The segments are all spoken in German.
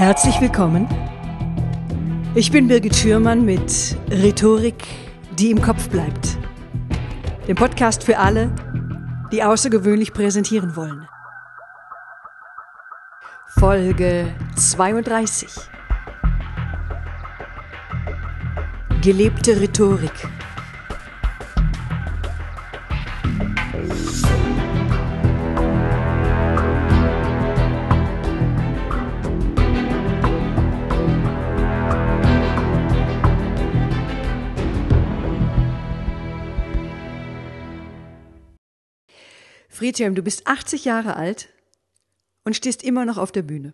Herzlich willkommen. Ich bin Birgit Schürmann mit Rhetorik, die im Kopf bleibt. Dem Podcast für alle, die außergewöhnlich präsentieren wollen. Folge 32. Gelebte Rhetorik. Friedhelm, du bist 80 Jahre alt und stehst immer noch auf der Bühne.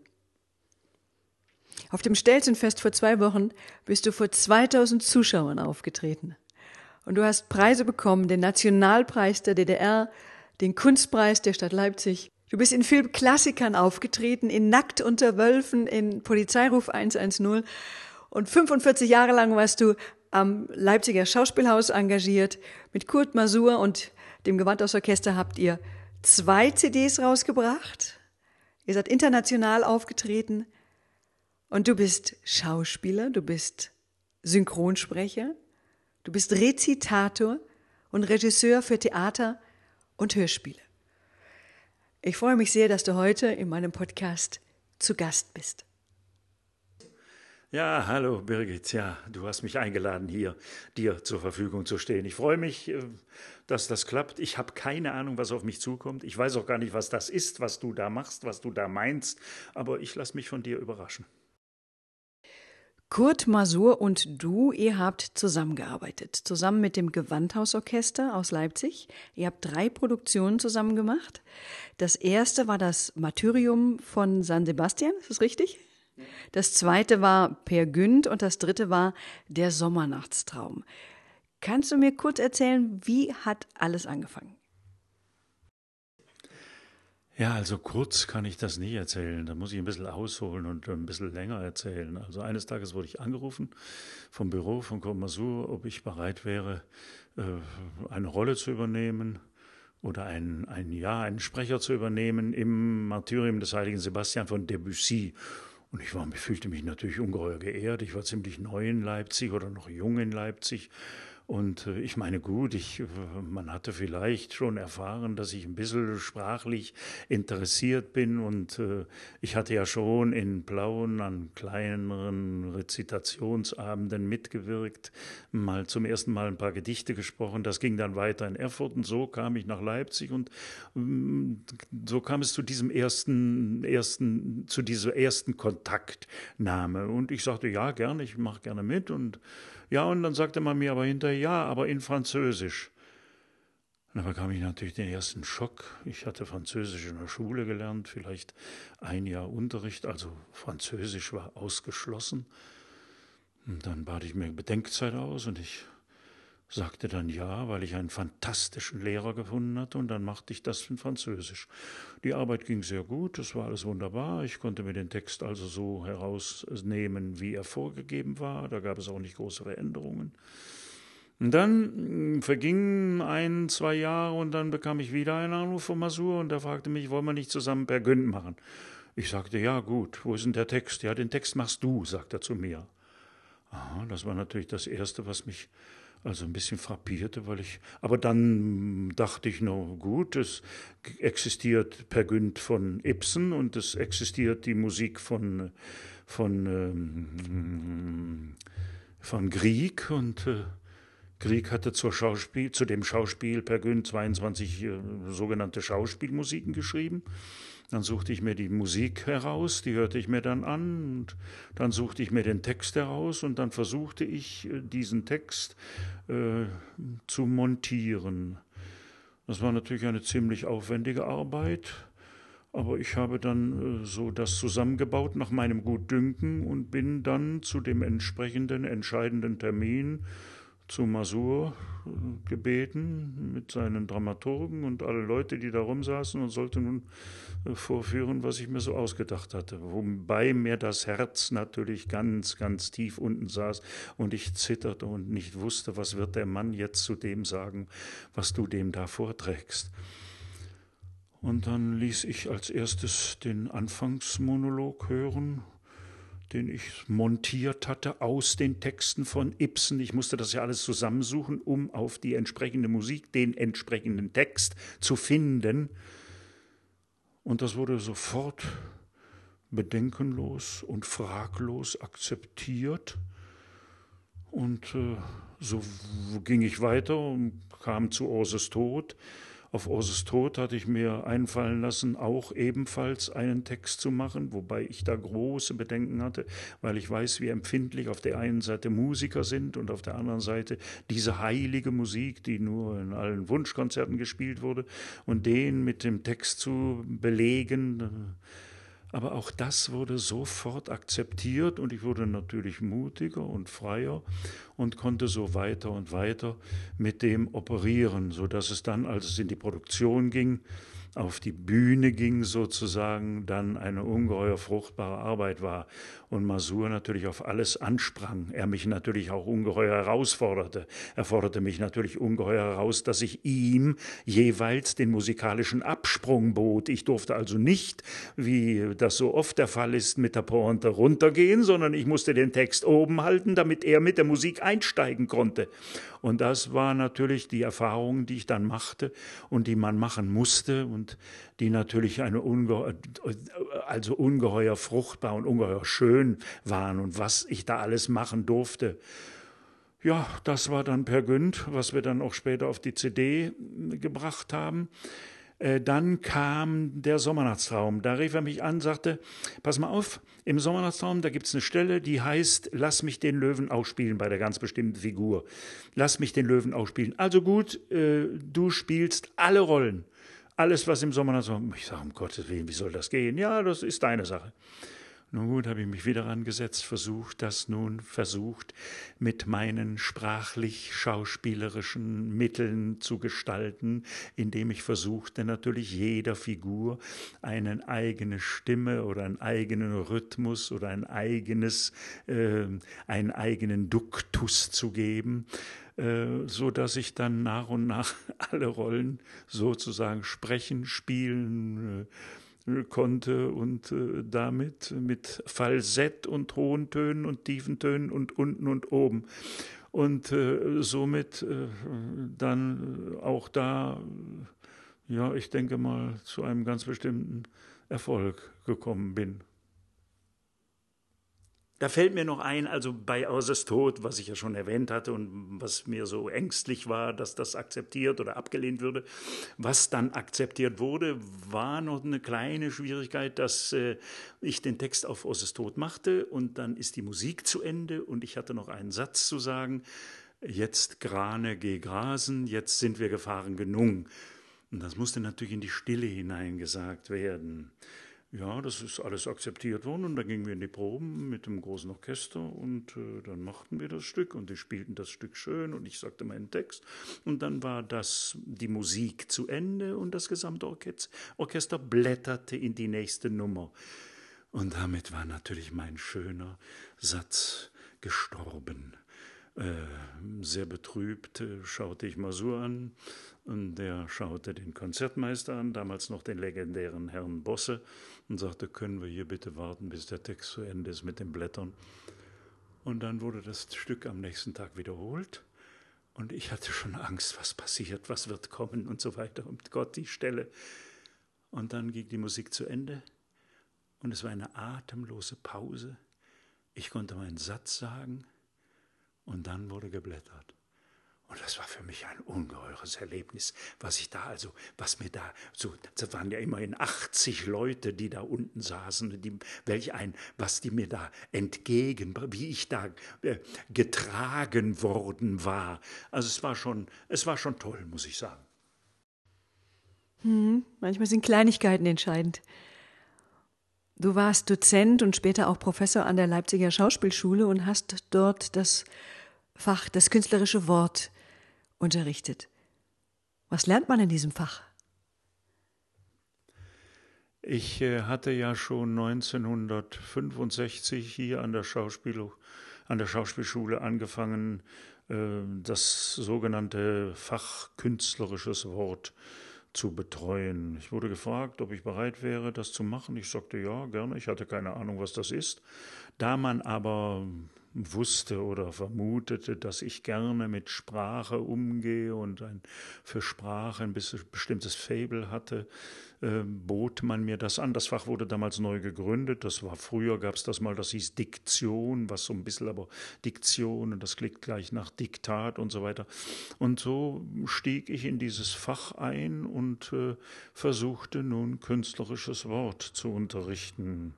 Auf dem Stelzenfest vor zwei Wochen bist du vor 2000 Zuschauern aufgetreten. Und du hast Preise bekommen, den Nationalpreis der DDR, den Kunstpreis der Stadt Leipzig. Du bist in Filmklassikern aufgetreten, in Nackt unter Wölfen, in Polizeiruf 110. Und 45 Jahre lang warst du am Leipziger Schauspielhaus engagiert. Mit Kurt Masur und dem Gewandhausorchester habt ihr zwei CDs rausgebracht. Ihr seid international aufgetreten. Und du bist Schauspieler, du bist Synchronsprecher, du bist Rezitator und Regisseur für Theater und Hörspiele. Ich freue mich sehr, dass du heute in meinem Podcast zu Gast bist. Ja, hallo Birgit. Ja, du hast mich eingeladen, hier dir zur Verfügung zu stehen. Ich freue mich, äh, dass das klappt. Ich habe keine Ahnung, was auf mich zukommt. Ich weiß auch gar nicht, was das ist, was du da machst, was du da meinst. Aber ich lasse mich von dir überraschen. Kurt Masur und du, ihr habt zusammengearbeitet, zusammen mit dem Gewandhausorchester aus Leipzig. Ihr habt drei Produktionen zusammen gemacht. Das erste war das Martyrium von San Sebastian, ist das richtig? Das zweite war Per Günd und das dritte war Der Sommernachtstraum. Kannst du mir kurz erzählen, wie hat alles angefangen? Ja, also kurz kann ich das nicht erzählen. Da muss ich ein bisschen ausholen und ein bisschen länger erzählen. Also eines Tages wurde ich angerufen vom Büro von Komasur, ob ich bereit wäre, äh, eine Rolle zu übernehmen oder ein, ein ja, einen Sprecher zu übernehmen im Martyrium des heiligen Sebastian von Debussy. Und ich war, fühlte mich natürlich ungeheuer geehrt. Ich war ziemlich neu in Leipzig oder noch jung in Leipzig und äh, ich meine, gut, ich, äh, man hatte vielleicht schon erfahren, dass ich ein bisschen sprachlich interessiert bin und äh, ich hatte ja schon in Plauen an kleineren Rezitationsabenden mitgewirkt, mal zum ersten Mal ein paar Gedichte gesprochen. Das ging dann weiter in Erfurt und so kam ich nach Leipzig und mm, so kam es zu diesem ersten, ersten, zu dieser ersten Kontaktnahme. Und ich sagte, ja, gerne, ich mache gerne mit und ja, und dann sagte man mir aber hinterher, ja, aber in Französisch. Und da bekam ich natürlich den ersten Schock. Ich hatte Französisch in der Schule gelernt, vielleicht ein Jahr Unterricht, also Französisch war ausgeschlossen. Und dann bat ich mir Bedenkzeit aus und ich sagte dann ja, weil ich einen fantastischen Lehrer gefunden hatte und dann machte ich das in Französisch. Die Arbeit ging sehr gut, es war alles wunderbar. Ich konnte mir den Text also so herausnehmen, wie er vorgegeben war. Da gab es auch nicht größere Änderungen. Und dann vergingen ein, zwei Jahre und dann bekam ich wieder einen Anruf von Masur und er fragte mich, wollen wir nicht zusammen per Günd machen? Ich sagte, ja gut, wo ist denn der Text? Ja, den Text machst du, sagt er zu mir. Aha, das war natürlich das Erste, was mich also ein bisschen frappierte, weil ich, aber dann dachte ich noch, gut, es existiert Per Günd von Ibsen und es existiert die Musik von, von, ähm, von Grieg und äh, Grieg hatte Schauspiel, zu dem Schauspiel Per Günd 22 äh, sogenannte Schauspielmusiken geschrieben. Dann suchte ich mir die Musik heraus, die hörte ich mir dann an und dann suchte ich mir den Text heraus und dann versuchte ich äh, diesen Text äh, zu montieren. Das war natürlich eine ziemlich aufwendige Arbeit, aber ich habe dann äh, so das zusammengebaut nach meinem Gutdünken und bin dann zu dem entsprechenden entscheidenden Termin zu Masur äh, gebeten mit seinen Dramaturgen und alle Leute, die da rumsaßen und sollte nun äh, vorführen, was ich mir so ausgedacht hatte. Wobei mir das Herz natürlich ganz, ganz tief unten saß und ich zitterte und nicht wusste, was wird der Mann jetzt zu dem sagen, was du dem da vorträgst. Und dann ließ ich als erstes den Anfangsmonolog hören den ich montiert hatte aus den Texten von Ibsen. Ich musste das ja alles zusammensuchen, um auf die entsprechende Musik den entsprechenden Text zu finden. Und das wurde sofort bedenkenlos und fraglos akzeptiert. Und äh, so ging ich weiter und kam zu Orses Tod. Auf Orses Tod hatte ich mir einfallen lassen, auch ebenfalls einen Text zu machen, wobei ich da große Bedenken hatte, weil ich weiß, wie empfindlich auf der einen Seite Musiker sind und auf der anderen Seite diese heilige Musik, die nur in allen Wunschkonzerten gespielt wurde, und den mit dem Text zu belegen, aber auch das wurde sofort akzeptiert und ich wurde natürlich mutiger und freier und konnte so weiter und weiter mit dem operieren, sodass es dann, als es in die Produktion ging, auf die Bühne ging sozusagen, dann eine ungeheuer fruchtbare Arbeit war und Masur natürlich auf alles ansprang. Er mich natürlich auch ungeheuer herausforderte. Er forderte mich natürlich ungeheuer heraus, dass ich ihm jeweils den musikalischen Absprung bot. Ich durfte also nicht, wie das so oft der Fall ist, mit der Pointe runtergehen, sondern ich musste den Text oben halten, damit er mit der Musik einsteigen konnte. Und das war natürlich die Erfahrung, die ich dann machte und die man machen musste und die natürlich eine unge also ungeheuer fruchtbar und ungeheuer schön waren und was ich da alles machen durfte. Ja, das war dann Per Günd, was wir dann auch später auf die CD gebracht haben. Äh, dann kam der Sommernachtstraum. Da rief er mich an, sagte, pass mal auf, im Sommernachtstraum, da gibt es eine Stelle, die heißt, lass mich den Löwen ausspielen bei der ganz bestimmten Figur. Lass mich den Löwen ausspielen. Also gut, äh, du spielst alle Rollen. Alles, was im Sommernachtstraum, ich sage, um Gottes Willen, wie soll das gehen? Ja, das ist deine Sache. Nun gut, habe ich mich wieder angesetzt, versucht das nun, versucht mit meinen sprachlich-schauspielerischen Mitteln zu gestalten, indem ich versuchte natürlich jeder Figur eine eigene Stimme oder einen eigenen Rhythmus oder ein eigenes, äh, einen eigenen Duktus zu geben äh, so dass ich dann nach und nach alle Rollen sozusagen sprechen, spielen, äh, konnte und äh, damit mit Falsett und hohen Tönen und tiefen Tönen und unten und oben und äh, somit äh, dann auch da, ja, ich denke mal, zu einem ganz bestimmten Erfolg gekommen bin. Da fällt mir noch ein, also bei Außers Tod, was ich ja schon erwähnt hatte und was mir so ängstlich war, dass das akzeptiert oder abgelehnt würde. Was dann akzeptiert wurde, war noch eine kleine Schwierigkeit, dass äh, ich den Text auf Außers Tod machte und dann ist die Musik zu Ende und ich hatte noch einen Satz zu sagen. Jetzt Grane geh grasen, jetzt sind wir gefahren genug. Und das musste natürlich in die Stille hineingesagt werden. Ja, das ist alles akzeptiert worden und dann gingen wir in die Proben mit dem großen Orchester und äh, dann machten wir das Stück und die spielten das Stück schön und ich sagte meinen Text und dann war das die Musik zu Ende und das gesamte Orchester, Orchester blätterte in die nächste Nummer. Und damit war natürlich mein schöner Satz gestorben. Äh, sehr betrübt äh, schaute ich Masur an und der schaute den Konzertmeister an, damals noch den legendären Herrn Bosse, und sagte, können wir hier bitte warten, bis der Text zu Ende ist mit den Blättern. Und dann wurde das Stück am nächsten Tag wiederholt. Und ich hatte schon Angst, was passiert, was wird kommen und so weiter. Und Gott die Stelle. Und dann ging die Musik zu Ende. Und es war eine atemlose Pause. Ich konnte meinen Satz sagen. Und dann wurde geblättert. Und das war für mich ein ungeheures Erlebnis, was ich da also, was mir da so, das waren ja immerhin 80 Leute, die da unten saßen, die, welch ein, was die mir da entgegen, wie ich da äh, getragen worden war. Also es war schon, es war schon toll, muss ich sagen. Hm, manchmal sind Kleinigkeiten entscheidend. Du warst Dozent und später auch Professor an der Leipziger Schauspielschule und hast dort das Fach, das künstlerische Wort unterrichtet. Was lernt man in diesem Fach? Ich äh, hatte ja schon 1965 hier an der, Schauspiel, an der Schauspielschule angefangen, äh, das sogenannte Fach künstlerisches Wort zu betreuen. Ich wurde gefragt, ob ich bereit wäre, das zu machen. Ich sagte ja, gerne. Ich hatte keine Ahnung, was das ist. Da man aber wusste oder vermutete, dass ich gerne mit Sprache umgehe und ein, für Sprache ein bestimmtes Fable hatte, äh, bot man mir das an. Das Fach wurde damals neu gegründet. Das war früher, gab es das mal, das hieß Diktion, was so ein bisschen aber Diktion und das klingt gleich nach Diktat und so weiter. Und so stieg ich in dieses Fach ein und äh, versuchte nun künstlerisches Wort zu unterrichten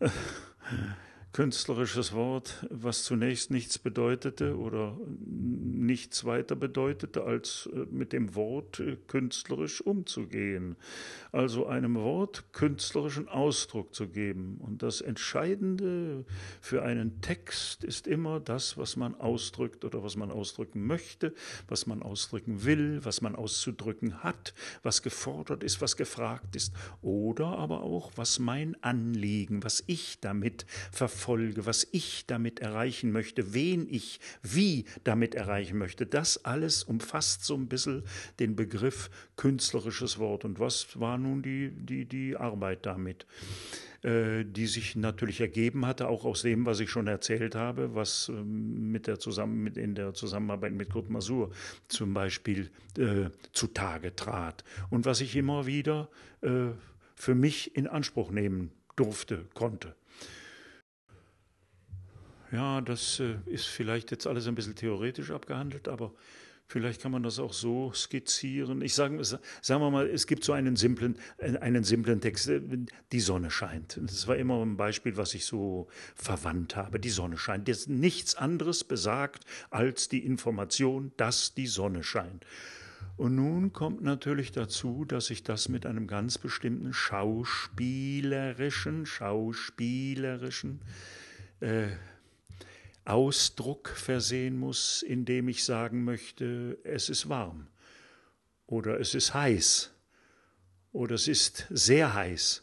künstlerisches Wort, was zunächst nichts bedeutete oder nichts weiter bedeutete, als äh, mit dem Wort äh, künstlerisch umzugehen. Also einem Wort künstlerischen Ausdruck zu geben. Und das Entscheidende für einen Text ist immer das, was man ausdrückt oder was man ausdrücken möchte, was man ausdrücken will, was man auszudrücken hat, was gefordert ist, was gefragt ist oder aber auch, was mein Anliegen, was ich damit verfolge verfolge, was ich damit erreichen möchte, wen ich wie damit erreichen möchte. Das alles umfasst so ein bisschen den Begriff künstlerisches Wort. Und was war nun die, die, die Arbeit damit? Äh, die sich natürlich ergeben hatte, auch aus dem, was ich schon erzählt habe, was ähm, mit der zusammen mit in der Zusammenarbeit mit Kurt Masur zum Beispiel äh, zutage trat und was ich immer wieder äh, für mich in Anspruch nehmen durfte, konnte. Ja, das äh, ist vielleicht jetzt alles ein bisschen theoretisch abgehandelt, aber vielleicht kann man das auch so skizzieren. Ich sage, sagen wir mal, es gibt so einen simplen, äh, einen simplen Text, äh, die Sonne scheint. Das war immer ein Beispiel, was ich so verwandt habe. Die Sonne scheint. Das nichts anderes besagt als die Information, dass die Sonne scheint. Und nun kommt natürlich dazu, dass ich das mit einem ganz bestimmten schauspielerischen, schauspielerischen äh, Ausdruck versehen muss, indem ich sagen möchte, es ist warm oder es ist heiß oder es ist sehr heiß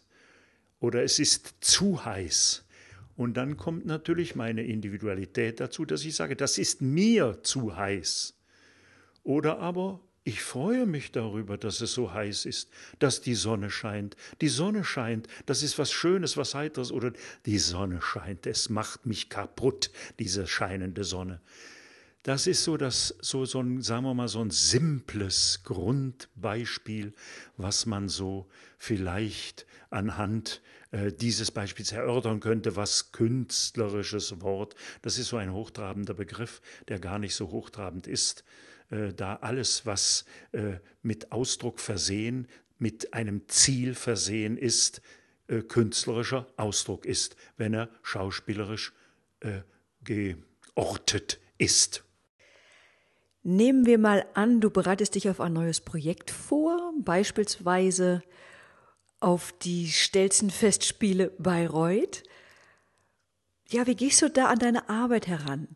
oder es ist zu heiß. Und dann kommt natürlich meine Individualität dazu, dass ich sage, das ist mir zu heiß. Oder aber ich freue mich darüber, dass es so heiß ist, dass die Sonne scheint. Die Sonne scheint, das ist was Schönes, was Heiteres. Oder die Sonne scheint, es macht mich kaputt, diese scheinende Sonne. Das ist so, das, so, so ein, sagen wir mal, so ein simples Grundbeispiel, was man so vielleicht anhand äh, dieses Beispiels erörtern könnte, was künstlerisches Wort, das ist so ein hochtrabender Begriff, der gar nicht so hochtrabend ist. Äh, da alles, was äh, mit Ausdruck versehen, mit einem Ziel versehen ist, äh, künstlerischer Ausdruck ist, wenn er schauspielerisch geortet ist. Nehmen wir mal an, du bereitest dich auf ein neues Projekt vor, beispielsweise auf die Stelzenfestspiele Bayreuth. Ja, wie gehst du da an deine Arbeit heran?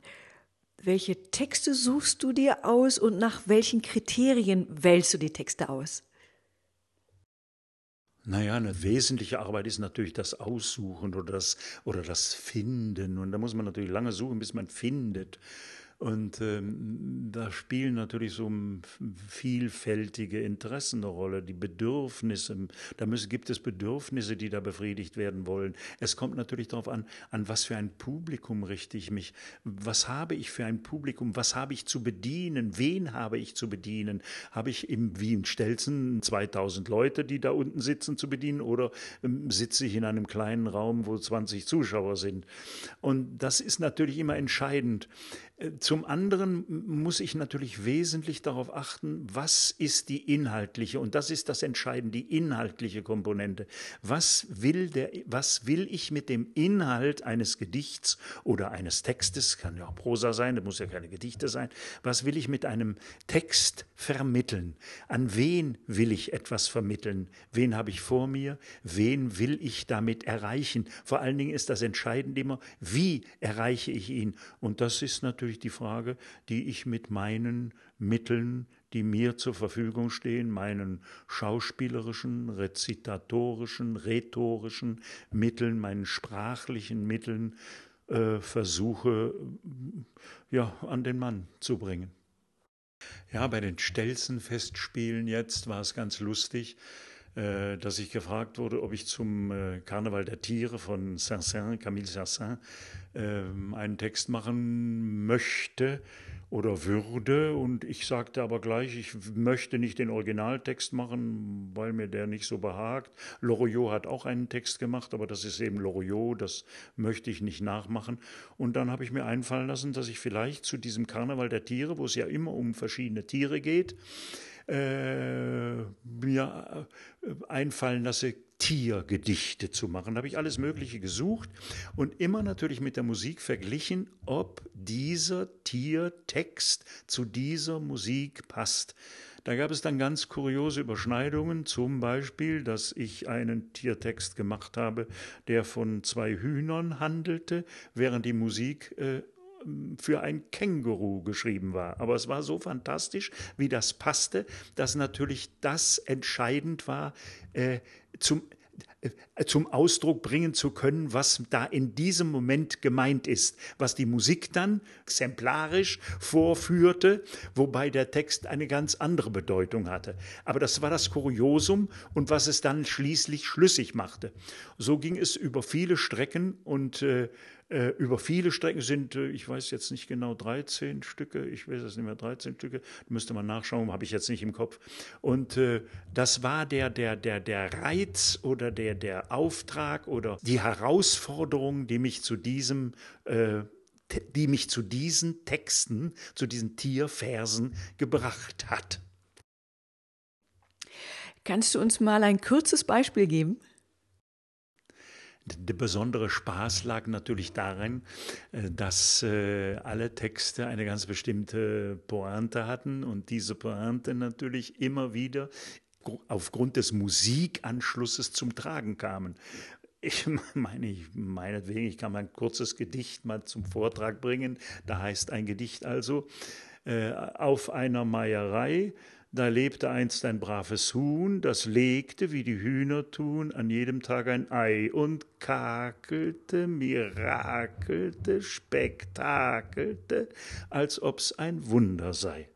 Welche Texte suchst du dir aus und nach welchen Kriterien wählst du die Texte aus? Naja, eine wesentliche Arbeit ist natürlich das Aussuchen oder das, oder das Finden. Und da muss man natürlich lange suchen, bis man findet. Und ähm, da spielen natürlich so vielfältige Interessen eine Rolle, die Bedürfnisse. Da müssen, gibt es Bedürfnisse, die da befriedigt werden wollen. Es kommt natürlich darauf an, an was für ein Publikum richte ich mich. Was habe ich für ein Publikum? Was habe ich zu bedienen? Wen habe ich zu bedienen? Habe ich im Wien Stelzen 2000 Leute, die da unten sitzen, zu bedienen? Oder ähm, sitze ich in einem kleinen Raum, wo 20 Zuschauer sind? Und das ist natürlich immer entscheidend. Zum anderen muss ich natürlich wesentlich darauf achten, was ist die inhaltliche, und das ist das Entscheidende, die inhaltliche Komponente. Was will, der, was will ich mit dem Inhalt eines Gedichts oder eines Textes, kann ja auch Prosa sein, das muss ja keine Gedichte sein, was will ich mit einem Text vermitteln? An wen will ich etwas vermitteln? Wen habe ich vor mir? Wen will ich damit erreichen? Vor allen Dingen ist das Entscheidende immer, wie erreiche ich ihn? Und das ist natürlich natürlich die Frage, die ich mit meinen Mitteln, die mir zur Verfügung stehen, meinen schauspielerischen, rezitatorischen, rhetorischen Mitteln, meinen sprachlichen Mitteln äh, versuche ja, an den Mann zu bringen. Ja, bei den Stelzenfestspielen jetzt war es ganz lustig, äh, dass ich gefragt wurde, ob ich zum äh, Karneval der Tiere von Saint-Saëns, Camille Saint-Saëns, ähm, einen Text machen möchte oder würde. Und ich sagte aber gleich, ich möchte nicht den Originaltext machen, weil mir der nicht so behagt. Loriot hat auch einen Text gemacht, aber das ist eben Loriot, das möchte ich nicht nachmachen. Und dann habe ich mir einfallen lassen, dass ich vielleicht zu diesem Karneval der Tiere, wo es ja immer um verschiedene Tiere geht, äh, mir äh, einfallen lasse, Tiergedichte zu machen. Da habe ich alles Mögliche gesucht und immer natürlich mit der Musik verglichen, ob dieser Tiertext zu dieser Musik passt. Da gab es dann ganz kuriose Überschneidungen, zum Beispiel, dass ich einen Tiertext gemacht habe, der von zwei Hühnern handelte, während die Musik äh, für ein Känguru geschrieben war. Aber es war so fantastisch, wie das passte, dass natürlich das entscheidend war, äh, zum, äh, zum Ausdruck bringen zu können, was da in diesem Moment gemeint ist, was die Musik dann exemplarisch vorführte, wobei der Text eine ganz andere Bedeutung hatte. Aber das war das Kuriosum und was es dann schließlich schlüssig machte. So ging es über viele Strecken und äh, äh, über viele Strecken sind, äh, ich weiß jetzt nicht genau, 13 Stücke, ich weiß es nicht mehr, 13 Stücke, müsste man nachschauen, habe ich jetzt nicht im Kopf. Und äh, das war der, der, der, der Reiz oder der, der Auftrag oder die Herausforderung, die mich zu diesem äh, die mich zu diesen Texten, zu diesen Tierversen gebracht hat. Kannst du uns mal ein kurzes Beispiel geben? Der besondere Spaß lag natürlich darin, äh, dass äh, alle Texte eine ganz bestimmte Pointe hatten und diese Pointe natürlich immer wieder aufgrund des Musikanschlusses zum Tragen kamen. Ich meine, ich, meinetwegen, ich kann mal ein kurzes Gedicht mal zum Vortrag bringen. Da heißt ein Gedicht also, äh, auf einer Meierei da lebte einst ein braves Huhn, das legte, wie die Hühner tun, an jedem Tag ein Ei und kakelte, mirakelte, spektakelte, als ob's ein Wunder sei.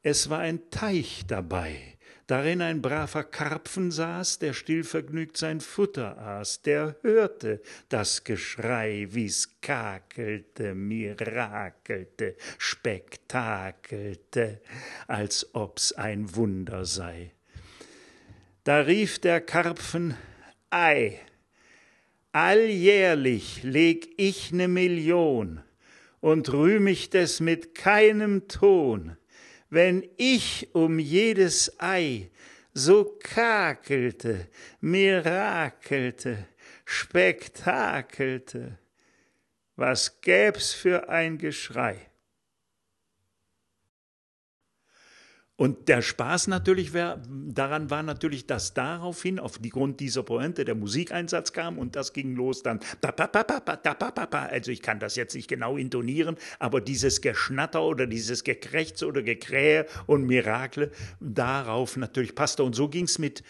Es war ein Teich dabei, darin ein braver Karpfen saß, der stillvergnügt sein Futter aß, der hörte das Geschrei, wie's kakelte, mirakelte, spektakelte, als ob's ein Wunder sei. Da rief der Karpfen Ei, alljährlich leg ich ne Million und rühm ich des mit keinem Ton, wenn ich um jedes Ei so kakelte, mirakelte, spektakelte, was gäb's für ein Geschrei? Und der Spaß natürlich wär, daran war natürlich, dass daraufhin auf die Grund dieser Pointe der Musikeinsatz kam und das ging los dann. Also ich kann das jetzt nicht genau intonieren, aber dieses Geschnatter oder dieses Gekrächze oder Gekrähe und Mirakle darauf natürlich passte. Und so ging es mit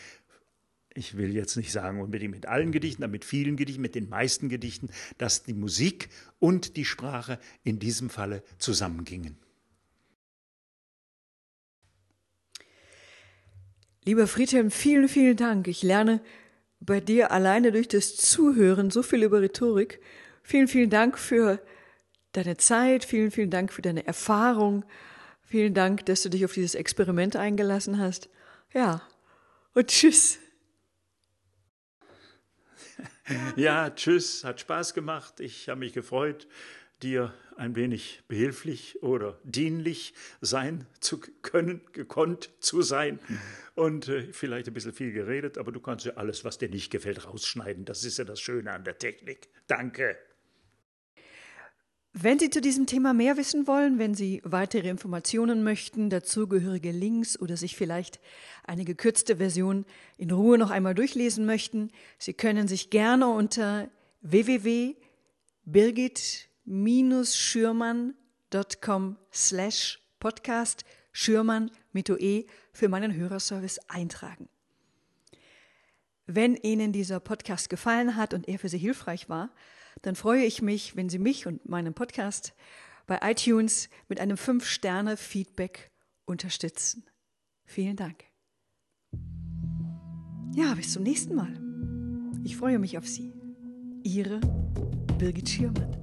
ich will jetzt nicht sagen unbedingt mit allen Gedichten, aber mit vielen Gedichten, mit den meisten Gedichten, dass die Musik und die Sprache in diesem Falle zusammengingen. Lieber Friedhelm, vielen, vielen Dank. Ich lerne bei dir alleine durch das Zuhören so viel über Rhetorik. Vielen, vielen Dank für deine Zeit, vielen, vielen Dank für deine Erfahrung. Vielen Dank, dass du dich auf dieses Experiment eingelassen hast. Ja, und tschüss. Ja, tschüss, hat Spaß gemacht. Ich habe mich gefreut, dir ein wenig behilflich oder dienlich sein zu können, gekonnt zu sein und äh, vielleicht ein bisschen viel geredet, aber du kannst ja alles, was dir nicht gefällt, rausschneiden. Das ist ja das Schöne an der Technik. Danke. Wenn Sie zu diesem Thema mehr wissen wollen, wenn Sie weitere Informationen möchten, dazugehörige Links oder sich vielleicht eine gekürzte Version in Ruhe noch einmal durchlesen möchten, Sie können sich gerne unter www.birgit-schürmann.com slash podcast Schürmann mit OE für meinen Hörerservice eintragen. Wenn Ihnen dieser Podcast gefallen hat und er für Sie hilfreich war, dann freue ich mich, wenn Sie mich und meinen Podcast bei iTunes mit einem 5-Sterne-Feedback unterstützen. Vielen Dank. Ja, bis zum nächsten Mal. Ich freue mich auf Sie. Ihre Birgit Schirmann.